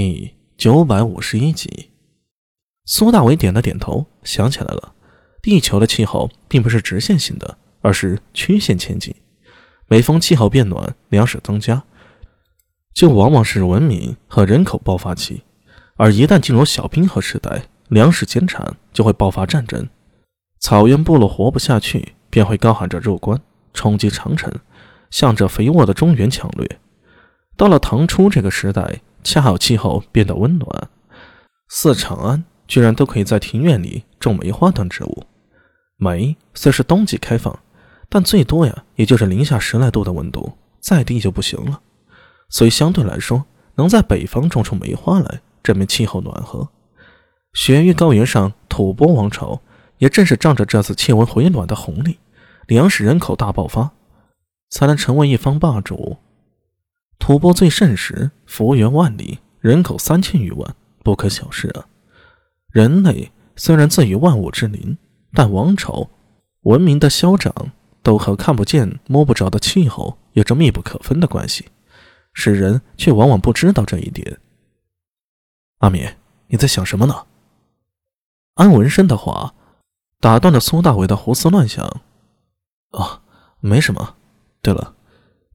第九百五十一集，苏大伟点了点头，想起来了，地球的气候并不是直线性的，而是曲线前进。每逢气候变暖，粮食增加，就往往是文明和人口爆发期；而一旦进入小冰河时代，粮食减产，就会爆发战争，草原部落活不下去，便会高喊着入关，冲击长城，向着肥沃的中原抢掠。到了唐初这个时代。恰好气候变得温暖，四长安居然都可以在庭院里种梅花等植物。梅虽是冬季开放，但最多呀，也就是零下十来度的温度，再低就不行了。所以相对来说，能在北方种出梅花来，证明气候暖和。雪域高原上，吐蕃王朝也正是仗着这次气温回暖的红利，粮食人口大爆发，才能成为一方霸主。吐蕃最盛时，幅员万里，人口三千余万，不可小视啊！人类虽然自诩万物之灵，但王朝文明的消长都和看不见、摸不着的气候有着密不可分的关系，使人却往往不知道这一点。阿敏，你在想什么呢？安文生的话打断了苏大伟的胡思乱想。哦，没什么。对了，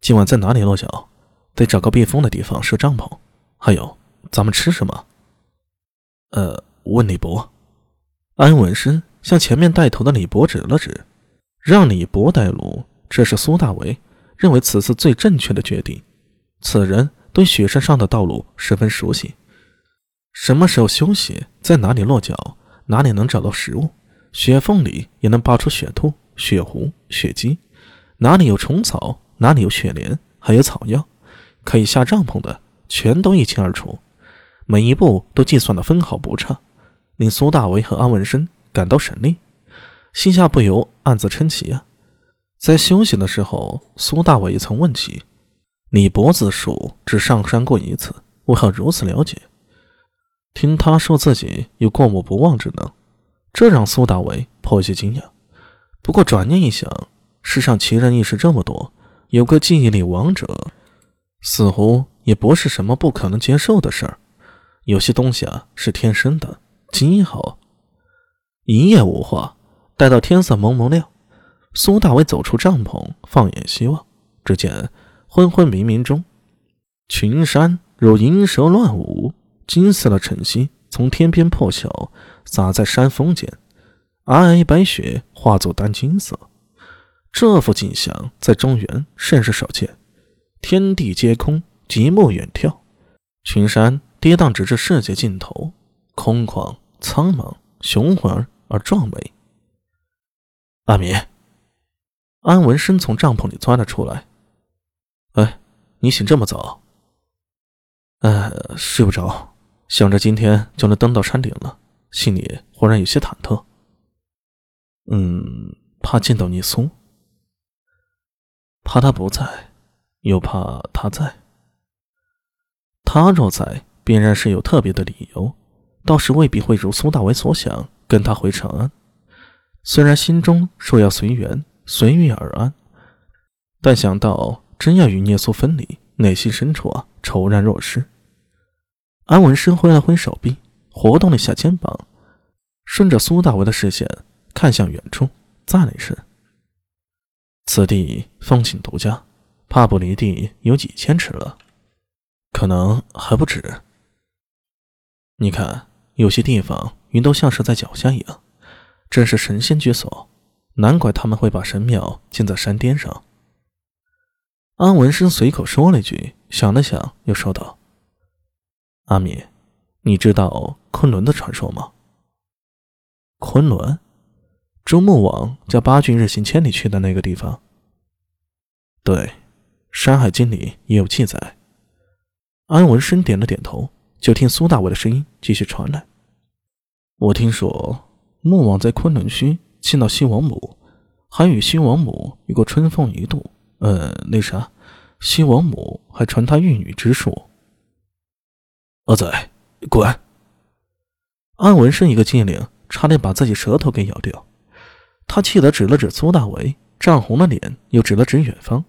今晚在哪里落脚？得找个避风的地方设帐篷，还有，咱们吃什么？呃，问李博。安文生向前面带头的李博指了指，让李博带路。这是苏大为认为此次最正确的决定。此人对雪山上的道路十分熟悉，什么时候休息，在哪里落脚，哪里能找到食物，雪缝里也能扒出雪兔、雪狐、雪鸡，哪里有虫草，哪里有雪莲，还有草药。可以下帐篷的，全都一清二楚，每一步都计算的分毫不差，令苏大为和安文生感到神力，心下不由暗自称奇啊。在休息的时候，苏大伟曾问起：“李博自述只上山过一次，为何如此了解？”听他说自己有过目不忘之能，这让苏大伟颇有些惊讶。不过转念一想，世上奇人异事这么多，有个记忆力王者。似乎也不是什么不可能接受的事儿。有些东西啊是天生的，极好。一夜无话，待到天色蒙蒙亮，苏大伟走出帐篷，放眼希望，只见昏昏迷迷中，群山如银蛇乱舞，金色的晨曦从天边破晓，洒在山峰间，皑皑白雪化作丹金色。这幅景象在中原甚是少见。天地皆空，极目远眺，群山跌宕直至世界尽头，空旷苍茫，雄浑而壮美。阿米，安文生从帐篷里钻了出来。哎，你醒这么早？呃，睡不着，想着今天就能登到山顶了，心里忽然有些忐忑。嗯，怕见到尼松，怕他不在。又怕他在，他若在，必然是有特别的理由，倒是未必会如苏大为所想跟他回长安。虽然心中说要随缘，随遇而安，但想到真要与聂苏分离，内心深处啊，怅然若失。安文生挥了挥手臂，活动了一下肩膀，顺着苏大为的视线看向远处，赞了一声：“此地风景独佳。”帕布离地有几千尺了，可能还不止。你看，有些地方云都像是在脚下一样，真是神仙居所。难怪他们会把神庙建在山巅上。安文生随口说了一句，想了想，又说道：“阿米，你知道昆仑的传说吗？”昆仑，周穆王叫八骏日行千里去的那个地方。对。《山海经》里也有记载。安文生点了点头，就听苏大伟的声音继续传来：“我听说穆王在昆仑虚见到西王母，还与西王母有过春风一度。呃，那啥，西王母还传他玉女之术。”阿仔，滚！安文生一个机灵，差点把自己舌头给咬掉。他气得指了指苏大为，涨红了脸，又指了指远方。